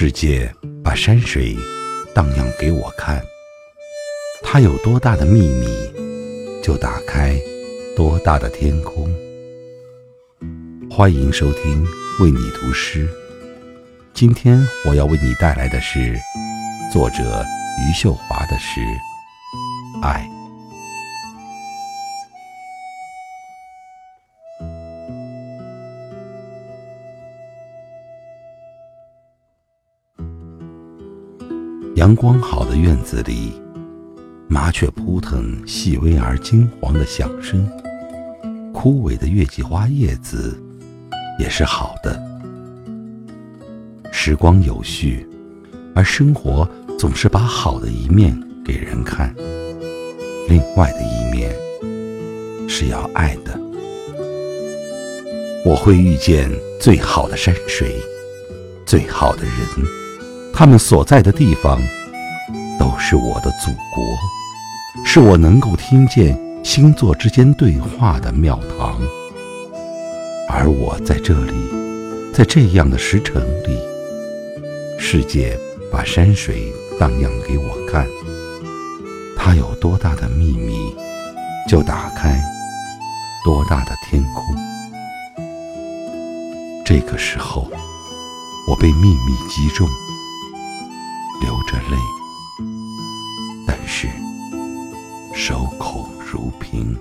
世界把山水荡漾给我看，它有多大的秘密，就打开多大的天空。欢迎收听为你读诗，今天我要为你带来的是作者余秀华的诗《爱》。阳光好的院子里，麻雀扑腾，细微而金黄的响声。枯萎的月季花叶子也是好的。时光有序，而生活总是把好的一面给人看，另外的一面是要爱的。我会遇见最好的山水，最好的人。他们所在的地方，都是我的祖国，是我能够听见星座之间对话的庙堂。而我在这里，在这样的时辰里，世界把山水荡漾给我看，它有多大的秘密，就打开多大的天空。这个时候，我被秘密击中。流着泪，但是守口如瓶。